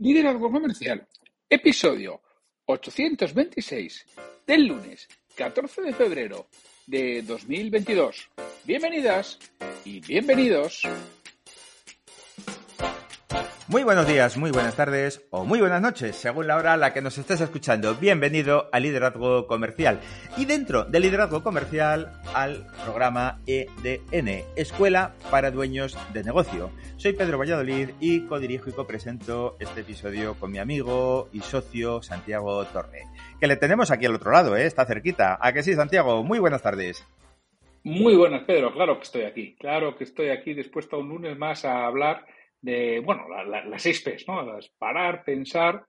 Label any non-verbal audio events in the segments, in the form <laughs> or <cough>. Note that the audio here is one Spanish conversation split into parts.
Liderazgo Comercial, episodio 826 del lunes 14 de febrero de 2022. Bienvenidas y bienvenidos. Muy buenos días, muy buenas tardes o muy buenas noches, según la hora a la que nos estés escuchando. Bienvenido a Liderazgo Comercial y dentro de Liderazgo Comercial al programa EDN, Escuela para Dueños de Negocio. Soy Pedro Valladolid y codirijo y copresento este episodio con mi amigo y socio Santiago Torre, que le tenemos aquí al otro lado, ¿eh? está cerquita. ¿A que sí, Santiago? Muy buenas tardes. Muy buenas, Pedro. Claro que estoy aquí. Claro que estoy aquí dispuesto un lunes más a hablar de, bueno, las seis P's, ¿no? Las parar, pensar,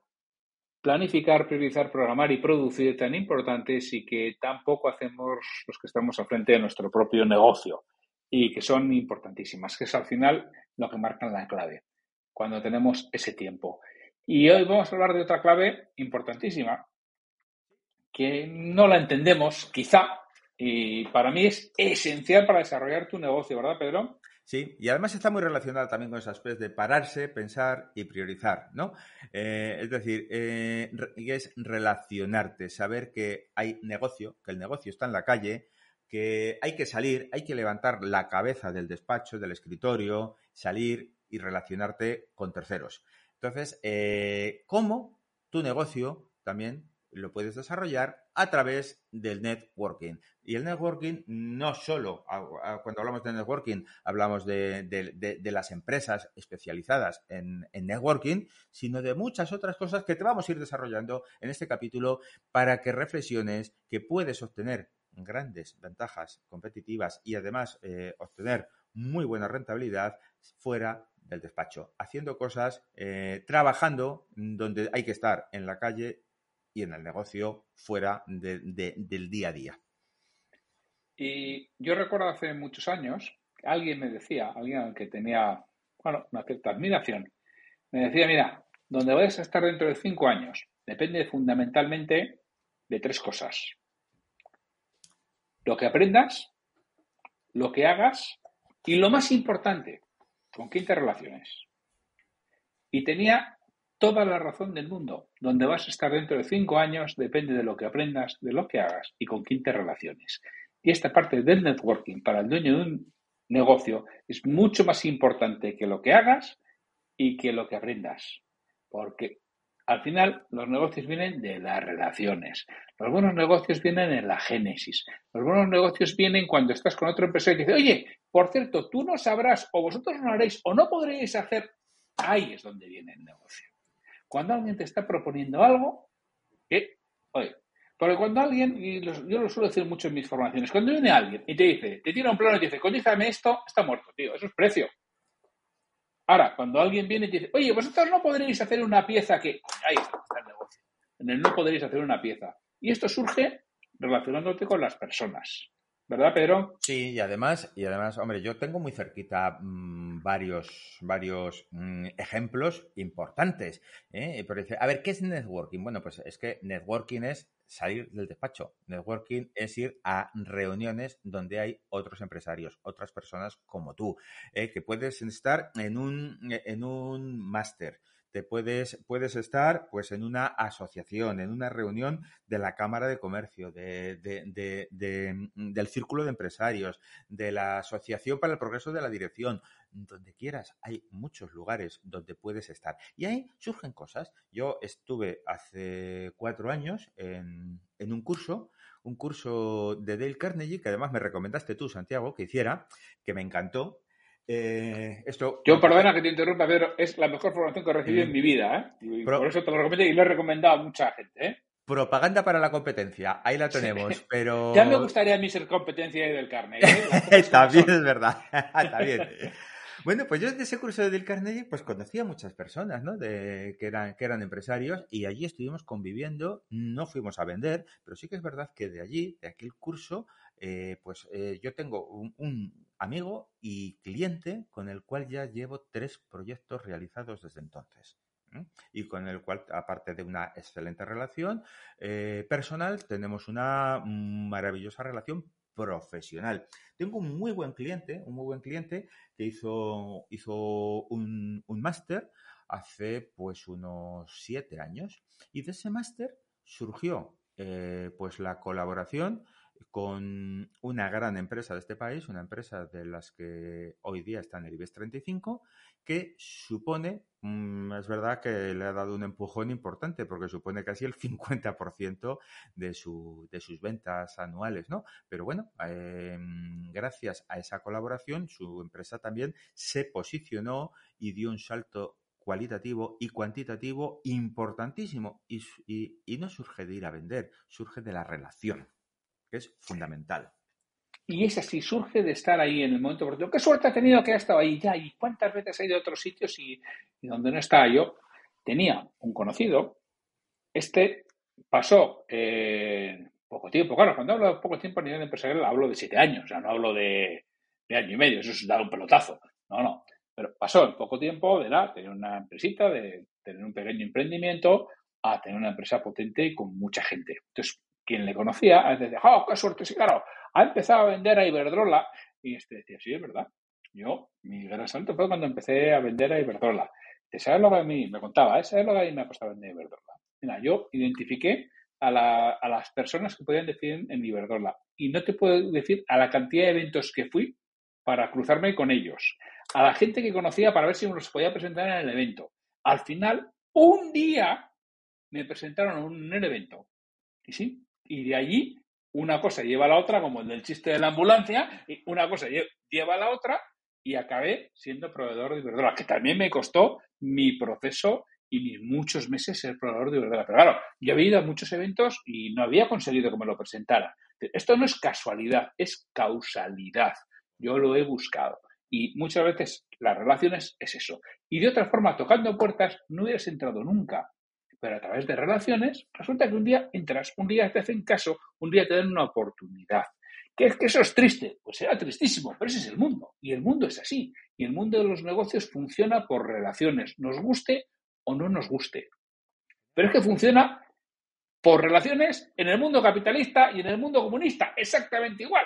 planificar, priorizar, programar y producir tan importantes y que tampoco hacemos los que estamos al frente de nuestro propio negocio y que son importantísimas, que es al final lo que marcan la clave, cuando tenemos ese tiempo. Y hoy vamos a hablar de otra clave importantísima, que no la entendemos, quizá, y para mí es esencial para desarrollar tu negocio, ¿verdad, Pedro? Sí, y además está muy relacionada también con esas aspecto de pararse, pensar y priorizar, ¿no? Eh, es decir, eh, es relacionarte, saber que hay negocio, que el negocio está en la calle, que hay que salir, hay que levantar la cabeza del despacho, del escritorio, salir y relacionarte con terceros. Entonces, eh, ¿cómo tu negocio también lo puedes desarrollar a través del networking. Y el networking no solo, cuando hablamos de networking, hablamos de, las empresas especializadas en, networking, sino de muchas otras cosas que te vamos a ir desarrollando en este capítulo para que reflexiones que puedes obtener grandes ventajas competitivas y además eh, obtener muy buena rentabilidad fuera del despacho, haciendo cosas, eh, trabajando donde hay que estar en la calle y en el negocio fuera del día a día. Y yo recuerdo hace muchos años, alguien me decía, alguien que tenía, bueno, una cierta admiración, me decía, mira, donde vayas a estar dentro de cinco años depende fundamentalmente de tres cosas. Lo que aprendas, lo que hagas y lo más importante, con quién te. Y tenía toda la razón del mundo. Donde vas a estar dentro de cinco años depende de lo que aprendas, de lo que hagas y con quién te relaciones. Y esta parte del networking para el dueño de un negocio es mucho más importante que lo que hagas y que lo que aprendas. Porque al final los negocios vienen de las relaciones. Los buenos negocios vienen en la génesis. Los buenos negocios vienen cuando estás con otro empresario y dice, oye, por cierto, tú no sabrás o vosotros no haréis o no podréis hacer. Ahí es donde viene el negocio. Cuando alguien te está proponiendo algo, que, oye, porque cuando alguien, y yo lo suelo decir mucho en mis formaciones, cuando viene alguien y te dice, te tira un plano y te dice, cotízame esto, está muerto, tío, eso es precio. Ahora, cuando alguien viene y te dice, oye, vosotros no podréis hacer una pieza que, ahí está, está el negocio. En el no podréis hacer una pieza. Y esto surge relacionándote con las personas. ¿Verdad, Pedro? Sí, y además, y además, hombre, yo tengo muy cerquita mm, varios, varios mm, ejemplos importantes. ¿eh? a ver, ¿qué es networking? Bueno, pues es que networking es salir del despacho. Networking es ir a reuniones donde hay otros empresarios, otras personas como tú, ¿eh? que puedes estar en un, en un máster, te puedes, puedes estar pues en una asociación, en una reunión de la Cámara de Comercio, de, mm, del Círculo de Empresarios, de la Asociación para el Progreso de la Dirección, donde quieras. Hay muchos lugares donde puedes estar. Y ahí surgen cosas. Yo estuve hace cuatro años en, en un curso un curso de Dale Carnegie, que además me recomendaste tú, Santiago, que hiciera, que me encantó, eh, esto, Yo, perdona que te interrumpa, Pedro, es la mejor formación que he recibido en mi vida. ¿eh? por eso te lo recomiendo y lo he recomendado a mucha gente. ¿eh? Propaganda para la competencia, ahí la tenemos, <laughs> pero... Ya me gustaría a mí ser competencia del carne. ¿eh? <laughs> Bien, es verdad. <laughs> Bien. Bueno, pues yo desde ese curso de Del Carnegie, pues conocí a muchas personas, ¿no? De, que, eran, que eran empresarios y allí estuvimos conviviendo, no fuimos a vender, pero sí que es verdad que de allí, de aquel curso, eh, pues eh, yo tengo un, amigo y cliente con el cual ya llevo tres proyectos realizados desde entonces. Y con el cual, aparte de una excelente relación eh, personal, tenemos una maravillosa relación profesional. Tengo un muy buen cliente, un muy buen cliente que hizo, hizo un, un máster hace pues unos siete años. Y de ese máster surgió eh, pues la colaboración con una gran empresa de este país, una empresa de las que hoy día está en el IBEX 35, que supone, mm, es verdad que le ha dado un empujón importante, porque supone casi el 50% de, su, de sus ventas anuales, ¿no? Pero bueno, em, gracias a esa colaboración, su empresa también se posicionó y dio un salto cualitativo y cuantitativo importantísimo y, y no surge de ir a vender, surge de la relación es fundamental. Y es así, surge de estar ahí en el momento oportuno. ¿Qué suerte ha tenido que ha estado ahí ya? ¿Y cuántas veces ha ido a otros sitios y, donde no estaba yo? Tenía un conocido, este pasó eh, poco tiempo. Claro, cuando hablo de poco tiempo a nivel empresarial hablo de siete años, o sea, no hablo de, año y medio, eso es dar un pelotazo. No, no. Pero pasó en poco tiempo de la, tener una empresita, de tener un pequeño emprendimiento, a tener una empresa potente y con mucha gente. Entonces, quien le conocía, decía, ¡oh, qué suerte! Sí, claro, ha empezado a vender a Iberdrola. Y este decía, sí, es verdad. Yo, mi gran salto fue cuando empecé a vender a Iberdrola. ¿Sabes lo que a mí me contaba? ¿eh? ¿Sabes lo que a mí me ha costado vender a Iberdrola? Mira, yo identifiqué a, las personas que podían decir en Iberdrola. Y no te puedo decir a la cantidad de eventos que fui para cruzarme con ellos. A la gente que conocía para ver si los podía presentar en el evento. Al final, un día me presentaron en un evento. Y sí, y de allí una cosa lleva a la otra, como el del chiste de la ambulancia, una cosa lleva a la otra y acabé siendo proveedor de Iberdrola, que también me costó mi proceso y mis muchos meses ser proveedor de Iberdrola. Pero claro, yo había ido a muchos eventos y no había conseguido que me lo presentara. Esto no es casualidad, es causalidad. Yo lo he buscado. Y muchas veces las relaciones es eso. Y de otra forma, tocando puertas, no hubieras entrado nunca pero a través de relaciones, resulta que un día entras, un día te hacen caso, un día te dan una oportunidad. ¿Que es que eso es triste? Pues será tristísimo, pero ese es el mundo. Y el mundo es así. Y el mundo de los negocios funciona por relaciones, nos guste o no nos guste. Pero es que funciona por relaciones en el mundo capitalista y en el mundo comunista, exactamente igual.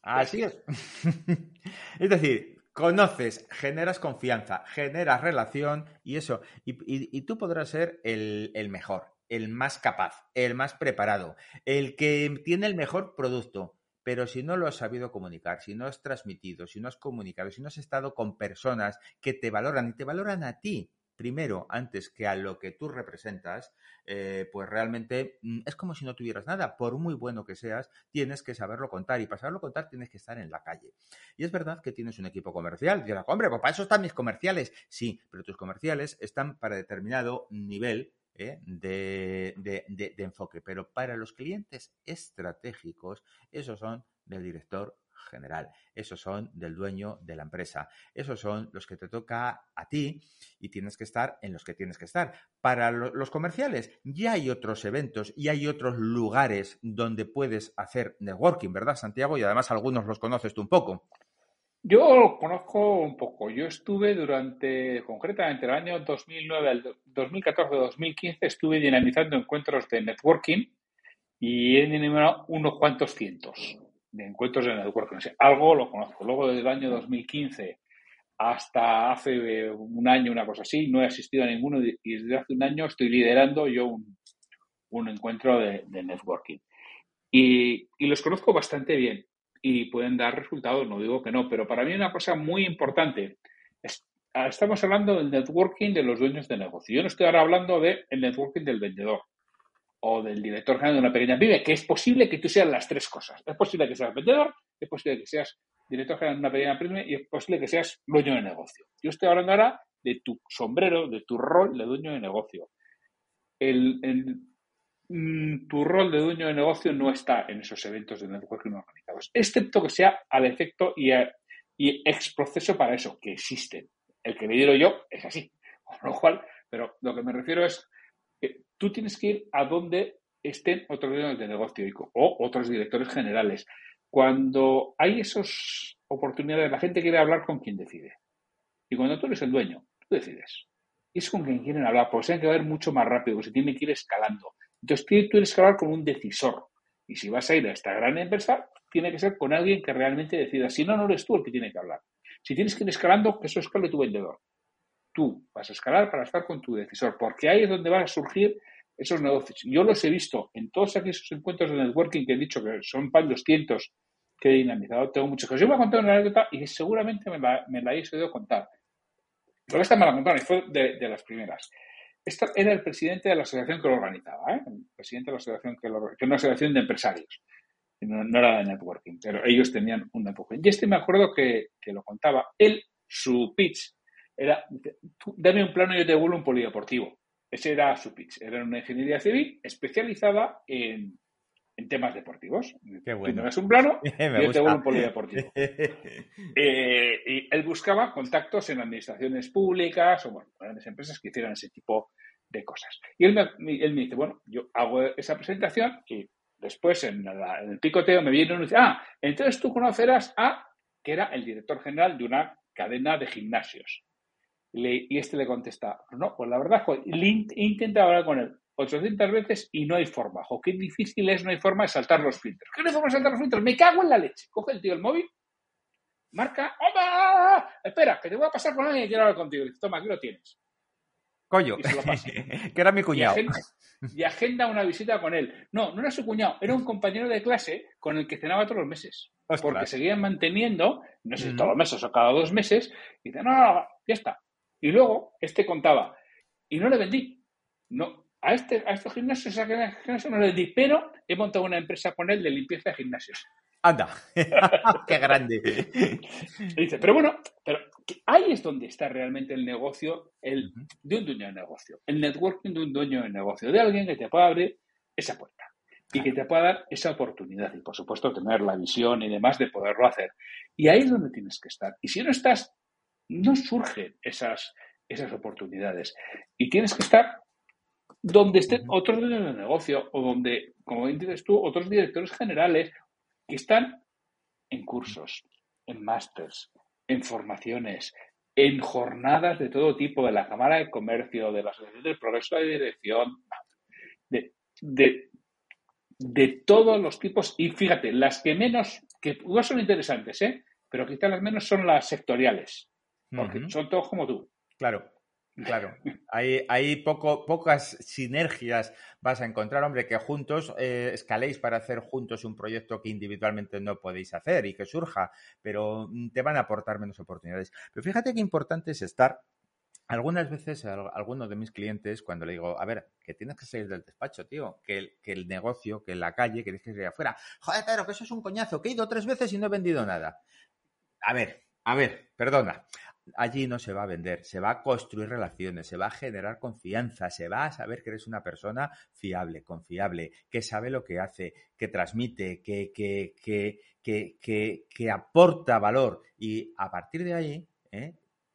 Así es. <laughs> es decir, conoces, generas confianza, generas relación y eso. Y, tú podrás ser el, el, mejor, el más capaz, el más preparado, el que tiene el mejor producto. Pero si no lo has sabido comunicar, si no has transmitido, si no has comunicado, si no has estado con personas que te valoran y te valoran a ti, primero antes que a lo que tú representas, eh, pues realmente mm, es como si no tuvieras nada. Por muy bueno que seas, tienes que saberlo contar y para saberlo contar tienes que estar en la calle. Y es verdad que tienes un equipo comercial. Dirás, hombre, pues para eso están mis comerciales. Sí, pero tus comerciales están para determinado nivel ¿eh? de, de, enfoque. Pero para los clientes estratégicos, esos son del director general. Esos son del dueño de la empresa. Esos son los que te toca a ti y tienes que estar en los que tienes que estar. Para los comerciales ya hay otros eventos y hay otros lugares donde puedes hacer networking, ¿verdad, Santiago? Y además algunos los conoces tú un poco. Yo conozco un poco. Yo estuve durante, concretamente el año 2009 al 2014-2015, estuve dinamizando encuentros de networking y he dinamizado unos cuantos cientos de encuentros en networking. algo lo conozco. Luego, desde el año 2015 hasta hace un año, una cosa así, no he asistido a ninguno y desde hace un año estoy liderando yo un, un encuentro de, networking. Y, y, los conozco bastante bien y pueden dar resultados, no digo que no, pero para mí una cosa muy importante es, estamos hablando del networking de los dueños de negocio. Yo no estoy ahora hablando del networking del vendedor o del director general de una pequeña pyme, que es posible que tú seas las tres cosas. Es posible que seas vendedor, es posible que seas director general de una pequeña pyme y es posible que seas dueño de negocio. Yo estoy hablando ahora de tu sombrero, de tu rol de dueño de negocio. El, mm, tu rol de dueño de negocio no está en esos eventos de networking organizados, excepto que sea al efecto y, y ex proceso para eso, que existen. El que me digo yo es así. <laughs> Con lo cual, pero lo que me refiero es tú tienes que ir a donde estén otros dueños de negocio o otros directores generales. Cuando hay esas oportunidades, la gente quiere hablar con quien decide. Y cuando tú eres el dueño, tú decides. Y es con quien quieren hablar, porque tiene que ver mucho más rápido, se tiene que ir escalando. Entonces, tú tienes que hablar con un decisor. Y si vas a ir a esta gran empresa, tiene que ser con alguien que realmente decida. Si no, no eres tú el que tiene que hablar. Si tienes que ir escalando, que eso escale tu vendedor. tú vas a escalar para estar con tu decisor, porque ahí es donde van a surgir esos negocios. Yo los he visto en todos aquellos encuentros de networking que he dicho que son pan 200 que he dinamizado. Tengo muchas cosas. Yo voy a contar una anécdota y seguramente me la, me habéis oído contar. Pero esta me la contaron y fue de, las primeras. Esta era el presidente de la asociación que lo organizaba, ¿eh? el presidente de la asociación que lo que era una asociación de empresarios. No, era de networking, pero ellos tenían un empuje. Y este me acuerdo que, que lo contaba. Él, su pitch era, dame un plano y yo te devuelvo un polideportivo. Ese era su pitch. Era una ingeniería civil especializada en, en temas deportivos. Qué bueno. Tú me das un plano <laughs> y yo te vuelvo un polideportivo. <laughs> eh, y él buscaba contactos en administraciones públicas o bueno, grandes empresas que hicieran ese tipo de cosas. Y él me, él me dice, bueno, yo hago esa presentación y después en, en el picoteo me viene y dice, ah, entonces tú conocerás a, que era el director general de una cadena de gimnasios. Y este le contesta, no, pues la verdad, he intentado hablar con él 800 veces y no hay forma. Jo, qué difícil es, no hay forma de saltar los filtros. ¿Qué no hay forma de saltar los filtros? Me cago en la leche. Coge el tío el móvil, marca, ¡Hola! Espera, que te voy a pasar con alguien y quiero hablar contigo. dice, toma, aquí lo tienes. Coño, <laughs> que era mi cuñado. Y agenda, una visita con él. No, no era su cuñado, era un compañero de clase con el que cenaba todos los meses. Porque seguían manteniendo, no sé si todos los meses o cada dos meses, y dice, no, no, no, ya está. Y luego, este contaba, y no le vendí. No, a, este, a estos gimnasios, a gimnasio no le di, pero he montado una empresa con él de limpieza de gimnasios. Anda, <laughs> qué grande. dice, pero bueno, pero ahí es donde está realmente el negocio el, de un dueño de negocio, el networking de un dueño de negocio, de alguien que te pueda abrir esa puerta y que te pueda dar esa oportunidad y, por supuesto, tener la visión y demás de poderlo hacer. Y ahí es donde tienes que estar. Y si no estás, no surgen esas, esas oportunidades. Y tienes que estar donde estén otros dueños de negocio o donde, como dices tú, otros directores generales que están en cursos, en másters, en formaciones, en jornadas de todo tipo, de la Cámara de Comercio, de la Asociación del Progreso de Dirección, de, de, todos los tipos. Y fíjate, las que menos, que igual son interesantes, ¿eh? pero quizás las menos son las sectoriales, porque son todos como tú. Claro. Claro, hay, hay poco, pocas sinergias vas a encontrar, hombre, que juntos eh, escaléis para hacer juntos un proyecto que individualmente no podéis hacer y que surja, pero mm, te van a aportar menos oportunidades. Pero fíjate qué importante es estar. Algunas veces a algunos de mis clientes, cuando le digo, a ver, que tienes que salir del despacho, tío, que el, que el negocio, que la calle, que tienes que salir afuera. Joder, pero que eso es un coñazo, que he ido tres veces y no he vendido nada. A ver, a ver, perdona allí no se va a vender, se va a construir relaciones, se va a generar confianza, se va a saber que eres una persona fiable, confiable, que sabe lo que hace, que transmite, que, que, que, que, aporta valor. Y a partir de ahí, ¿eh?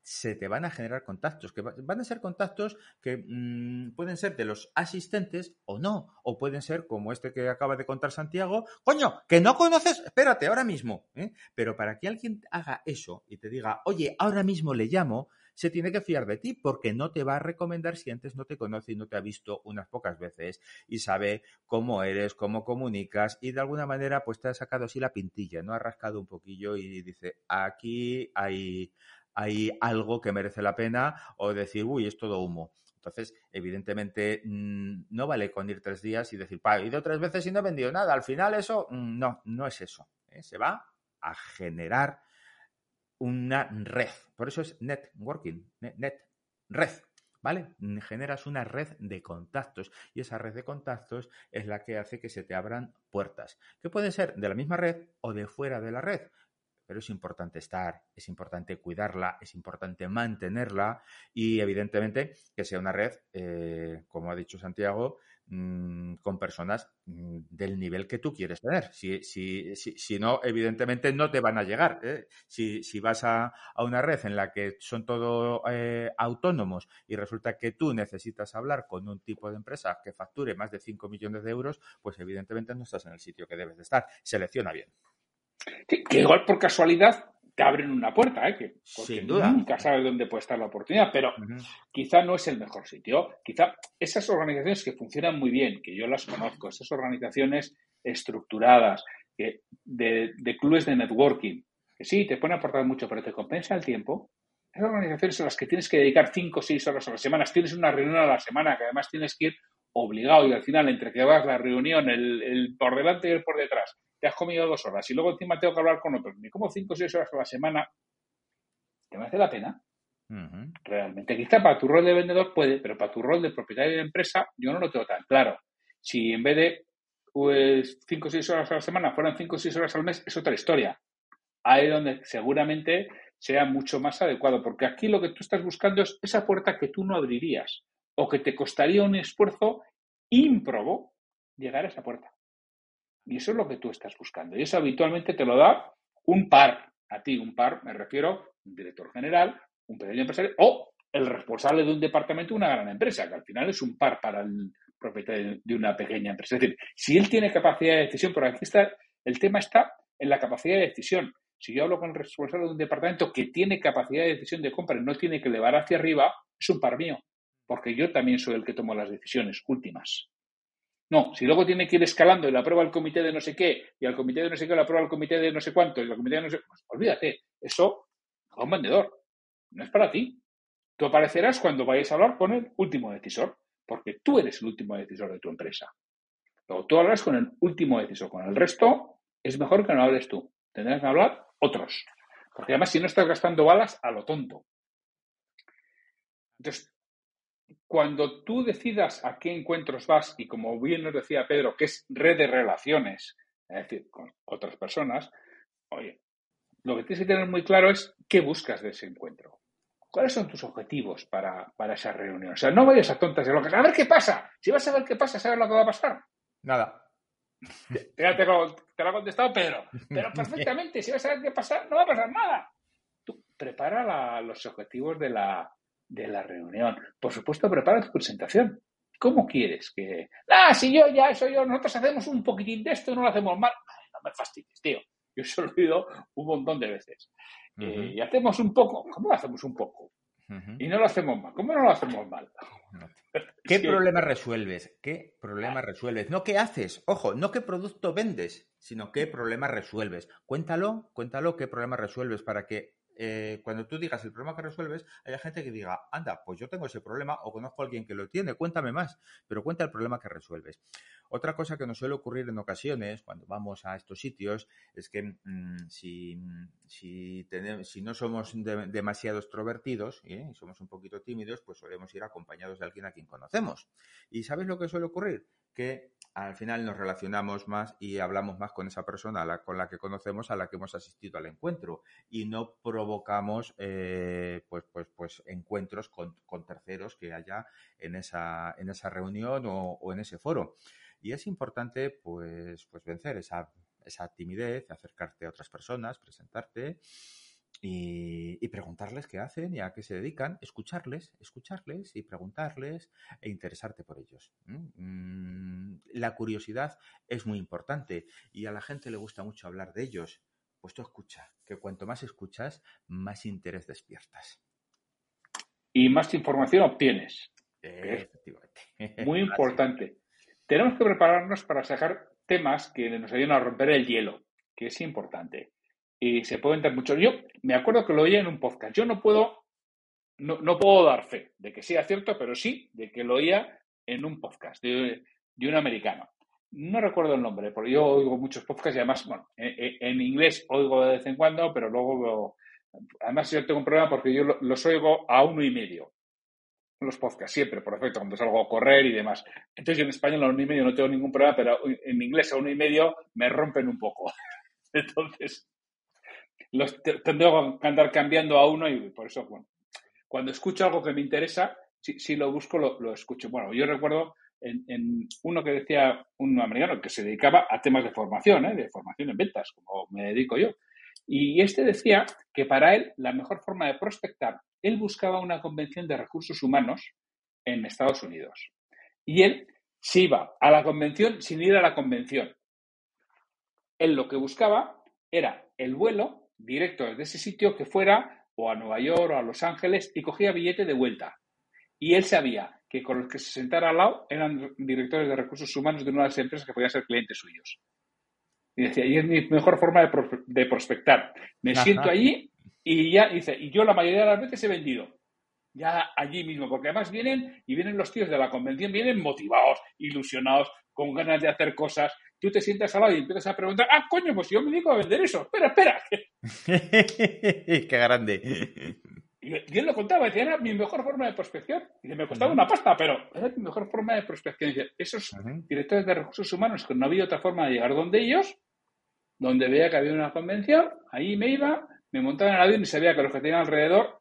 Se te van a generar contactos, que van a ser contactos que mm, pueden ser de los asistentes o no, o pueden ser como este que acaba de contar Santiago, coño, que no conoces, espérate, ahora mismo, ¿eh? pero para que alguien haga eso y te diga, oye, ahora mismo le llamo, se tiene que fiar de ti porque no te va a recomendar si antes no te conoce y no te ha visto unas pocas veces y sabe cómo eres, cómo comunicas y de alguna manera pues te ha sacado así la pintilla, ¿no? Ha rascado un poquillo y dice, aquí hay, hay algo que merece la pena o decir, uy, es todo humo. Entonces, evidentemente, mm, no vale con ir tres días y decir, he ido tres veces y no he vendido nada. Al final eso, mm, no, no es eso. ¿eh? Se va a generar una red. Por eso es networking, net, net, red. ¿Vale? Generas una red de contactos y esa red de contactos es la que hace que se te abran puertas, que pueden ser de la misma red o de fuera de la red pero es importante estar, es importante cuidarla, es importante mantenerla y evidentemente que sea una red, eh, como ha dicho Santiago, mm, con personas mm, del nivel que tú quieres tener. Si, si, si, no, evidentemente no te van a llegar. ¿eh? Si, vas a, una red en la que son todos eh, autónomos y resulta que tú necesitas hablar con un tipo de empresa que facture más de 5 millones de euros, pues evidentemente no estás en el sitio que debes de estar. Selecciona bien que igual por casualidad te abren una puerta, ¿eh? que Sin duda. nunca sabes dónde puede estar la oportunidad, pero quizá no es el mejor sitio. Quizá esas organizaciones que funcionan muy bien, que yo las conozco, esas organizaciones estructuradas, que, de, clubes de networking, que sí, te pueden aportar mucho, pero te compensa el tiempo. esas organizaciones a las que tienes que dedicar 5 o 6 horas a la semana, tienes una reunión a la semana que además tienes que ir obligado y al final entre que vas la reunión, el, por delante y el por detrás, te has comido dos horas y luego encima tengo que hablar con otros, me como 5 o 6 horas a la semana, ¿te merece la pena? Realmente, quizá para tu rol de vendedor puede, pero para tu rol de propietario de empresa yo no lo tengo tan claro. Si en vez de pues 5 o 6 horas a la semana fueran 5 o 6 horas al mes, es otra historia. Ahí es donde seguramente sea mucho más adecuado, porque aquí lo que tú estás buscando es esa puerta que tú no abrirías o que te costaría un esfuerzo ímprobo llegar a esa puerta. Y eso es lo que tú estás buscando. Y eso habitualmente te lo da un par. A ti, un par, me refiero, un director general, un pequeño empresario o el responsable de un departamento de una gran empresa, que al final es un par para el propietario de una pequeña empresa. Es decir, si él tiene capacidad de decisión, pero aquí está, el tema está en la capacidad de decisión. Si yo hablo con el responsable de un departamento que tiene capacidad de decisión de compra y no tiene que elevar hacia arriba, es un par mío, porque yo también soy el que tomo las decisiones últimas. No, si luego tiene que ir escalando y la aprueba el comité de no sé qué, y al comité de no sé qué lo aprueba el comité de no sé cuánto, y el comité de no sé pues olvídate, eso a un vendedor, no es para ti. Tú aparecerás cuando vayas a hablar con el último decisor, porque tú eres el último decisor de tu empresa. Luego tú hablas con el último decisor, con el resto es mejor que no hables tú. Tendrás que hablar otros. Porque además, si no estás gastando balas, a lo tonto. Entonces, cuando tú decidas a qué encuentros vas, y como bien nos decía Pedro, que es red de relaciones, es decir, con otras personas, oye, lo que tienes que tener muy claro es qué buscas de ese encuentro. ¿Cuáles son tus objetivos para, esa reunión? O sea, no vayas a tontas de locas. A ver qué pasa. Si vas a ver qué pasa, ¿sabes lo que va a pasar? Nada. Ya te, lo, ha contestado Pedro. Pero <laughs> perfectamente, si vas a ver qué pasa, no va a pasar nada. Tú prepara los objetivos de la, de la reunión. Por supuesto, prepara tu presentación. ¿Cómo quieres que.? Ah, si yo ya, eso yo, nosotros hacemos un poquitín de esto y no lo hacemos mal. no me fastidies, tío. Yo se lo he oído un montón de veces. Eh, y hacemos un poco. ¿Cómo lo hacemos un poco? Y no lo hacemos mal. ¿Cómo no lo hacemos mal? <laughs> ¿Qué problema resuelves? ¿Qué problema resuelves? No qué haces, ojo, no qué producto vendes, sino qué problema resuelves. Cuéntalo, cuéntalo qué problema resuelves para que eh, cuando tú digas el problema que resuelves, haya gente que diga, anda, pues yo tengo ese problema o conozco a alguien que lo tiene, cuéntame más, pero cuenta el problema que resuelves. Otra cosa que nos suele ocurrir en ocasiones cuando vamos a estos sitios es que mm, si, si, no somos demasiado extrovertidos ¿eh? y somos un poquito tímidos, pues solemos ir acompañados de alguien a quien conocemos. ¿Y sabes lo que suele ocurrir? Que al final nos relacionamos más y hablamos más con esa persona con la que conocemos, a la que hemos asistido al encuentro y no provocamos eh, pues, pues, pues encuentros con, terceros que haya en esa, en esa reunión o, en ese foro. Y es importante pues, pues vencer esa, esa timidez, acercarte a otras personas, presentarte y, preguntarles qué hacen y a qué se dedican, escucharles, escucharles y preguntarles e interesarte por ellos. Mm, la curiosidad es muy importante y a la gente le gusta mucho hablar de ellos. Pues tú escucha, que cuanto más escuchas, más interés despiertas. Y más información obtienes. Efectivamente. <laughs> Muy importante. Tenemos que prepararnos para sacar temas que nos ayuden a romper el hielo, que es importante y se puede entrar mucho. Yo me acuerdo que lo oía en un podcast. Yo no puedo, no, no, puedo dar fe de que sea cierto, pero sí de que lo oía en un podcast de, un americano. No recuerdo el nombre, porque yo oigo muchos podcasts y además, bueno, en, inglés oigo de vez en cuando, pero luego, además yo tengo un problema porque yo los oigo a uno y medio. Los podcasts, siempre, por efecto, cuando salgo a correr y demás. Entonces yo en español a uno y medio no tengo ningún problema, pero en inglés a uno y medio me rompen un poco. <laughs> Entonces, los tendré que andar cambiando a uno y por eso, bueno, cuando escucho algo que me interesa, si, lo busco, lo, escucho. Bueno, yo recuerdo en, uno que decía un americano que se dedicaba a temas de formación, ¿eh? de formación en ventas, como me dedico yo. Y este decía que para él la mejor forma de prospectar, él buscaba una convención de recursos humanos en Estados Unidos. Y él se iba a la convención sin ir a la convención. Él lo que buscaba era el vuelo directo desde ese sitio que fuera o a Nueva York o a Los Ángeles y cogía billete de vuelta. Y él sabía que con los que se sentara al lado eran directores de recursos humanos de una de las empresas que podían ser clientes suyos. Y decía, y es mi mejor forma de, prospectar. Me siento allí Y ya dice, y yo la mayoría de las veces he vendido. Ya allí mismo, porque además vienen y vienen los tíos de la convención, vienen motivados, ilusionados, con ganas de hacer cosas. Tú te sientas al lado y empiezas a preguntar, ah, coño, pues yo me dedico a vender eso. Espera, espera. <laughs> <laughs> Qué grande. Y él lo contaba, decía, era mi mejor forma de prospección. Y me costaba una pasta, pero era mi mejor forma de prospección. Y esos directores de recursos humanos que no había otra forma de llegar donde ellos, donde veía que había una convención, ahí me iba, me montaba en el avión y sabía que los que tenían alrededor,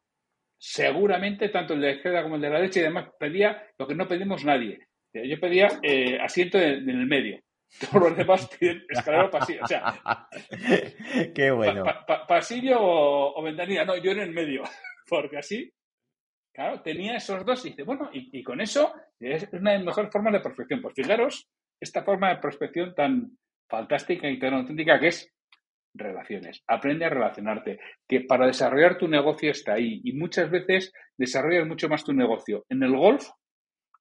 seguramente, tanto el de la izquierda como el de la derecha, y además pedía lo que no pedimos nadie. Yo pedía eh, asiento en, el medio. <laughs> Todos los demás piden escalera o pasillo. O sea, <laughs> Qué bueno. pasillo o, ventanilla. No, yo en el medio. <laughs> Porque así, claro, tenía esos dos y dice, bueno, y, con eso es una de las mejores formas de prospección. Pues fijaros, esta forma de prospección tan fantástica y tan auténtica que es relaciones. Aprende a relacionarte, que para desarrollar tu negocio está ahí. Y muchas veces desarrollas mucho más tu negocio en el golf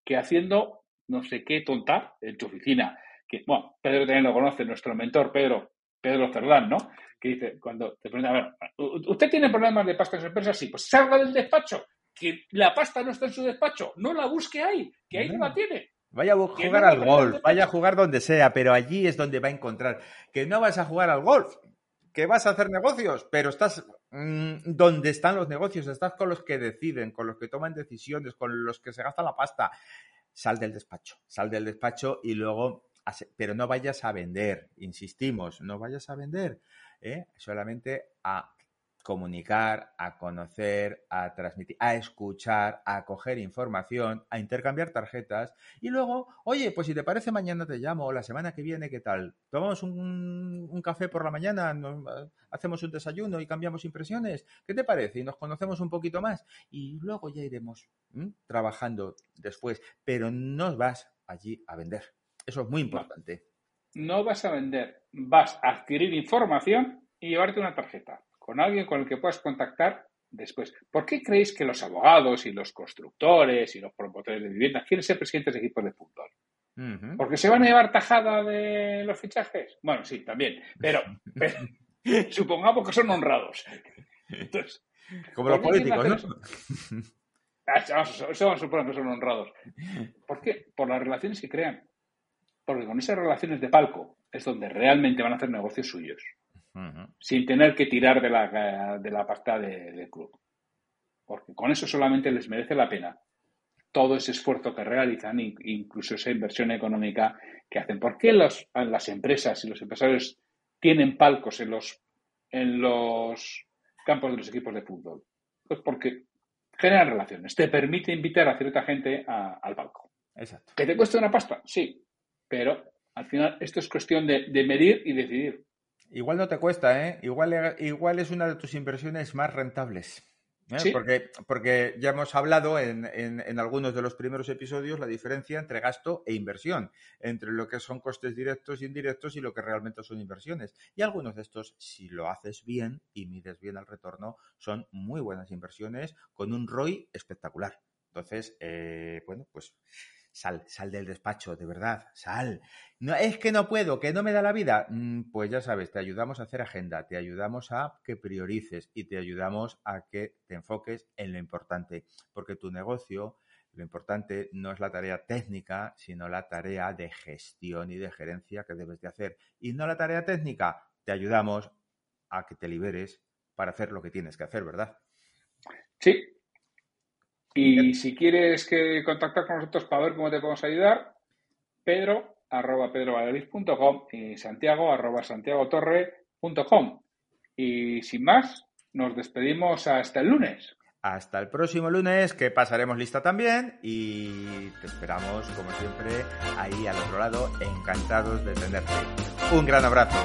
que haciendo no sé qué tonta en tu oficina. Que, bueno, Pedro también lo conoce, nuestro mentor, Pedro, Pedro Cerdán, ¿no? Que dice, cuando te pregunta, a ver, ¿usted tiene problemas de pasta en su empresa? Sí, pues salga del despacho, que la pasta no está en su despacho, no la busque ahí, que ahí no, la tiene. Vaya a jugar al golf, vaya a jugar donde sea, pero allí es donde va a encontrar. Que no vas a jugar al golf, que vas a hacer negocios, pero estás mm, donde están los negocios, estás con los que deciden, con los que toman decisiones, con los que se gasta la pasta. Sal del despacho, sal del despacho y luego, pero no vayas a vender, insistimos, no vayas a vender, ¿eh? solamente a comunicar, a conocer, a transmitir, a escuchar, a coger información, a intercambiar tarjetas y luego, oye, pues si te parece mañana te llamo o la semana que viene, ¿qué tal? Tomamos un, café por la mañana, hacemos un desayuno y cambiamos impresiones, ¿qué te parece? Y nos conocemos un poquito más y luego ya iremos trabajando después, pero no vas allí a vender. Eso es muy importante. no vas a vender, vas a adquirir información y llevarte una tarjeta con alguien con el que puedas contactar después. ¿Por qué creéis que los abogados y los constructores y los promotores de viviendas quieren ser presidentes de equipos de fútbol? ¿Porque se van a llevar tajada de los fichajes? Bueno, sí, también. Pero, <laughs> <laughs> supongamos que son honrados. Como los políticos, ¿no? <laughs> Ah, vamos a suponer que son honrados. ¿Por qué? Por las relaciones que crean. Porque con esas relaciones de palco es donde realmente van a hacer negocios suyos sin tener que tirar de la, de la pasta del club. Porque con eso solamente les merece la pena todo ese esfuerzo que realizan, incluso esa inversión económica que hacen. ¿Por qué las empresas y los empresarios tienen palcos en los, en los campos de los equipos de fútbol? Pues porque generan relaciones, te permite invitar a cierta gente al palco. Exacto. ¿Que te cuesta una pasta? Sí, pero al final esto es cuestión de medir y decidir. Igual no te cuesta, ¿eh? Igual, igual es una de tus inversiones más rentables. ¿eh? Porque, porque ya hemos hablado en, en, algunos de los primeros episodios la diferencia entre gasto e inversión, entre lo que son costes directos e indirectos y lo que realmente son inversiones. Y algunos de estos, si lo haces bien y mides bien el retorno, son muy buenas inversiones con un ROI espectacular. Entonces, eh, bueno, pues Sal, sal del despacho, de verdad, sal. No, es que no puedo, que no me da la vida. Mm, pues ya sabes, te ayudamos a hacer agenda, te ayudamos a que priorices y te ayudamos a que te enfoques en lo importante, porque tu negocio, lo importante no es la tarea técnica, sino la tarea de gestión y de gerencia que debes de hacer. Y no la tarea técnica, te ayudamos a que te liberes para hacer lo que tienes que hacer, ¿verdad? Sí, y si quieres que contactar con nosotros para ver cómo te podemos ayudar, pedro arroba pedrovaleriz.com y santiago arroba santiagotorre.com. Y sin más, nos despedimos hasta el lunes. Hasta el próximo lunes, que pasaremos lista también y te esperamos, como siempre, ahí al otro lado, encantados de tenerte. Un gran abrazo.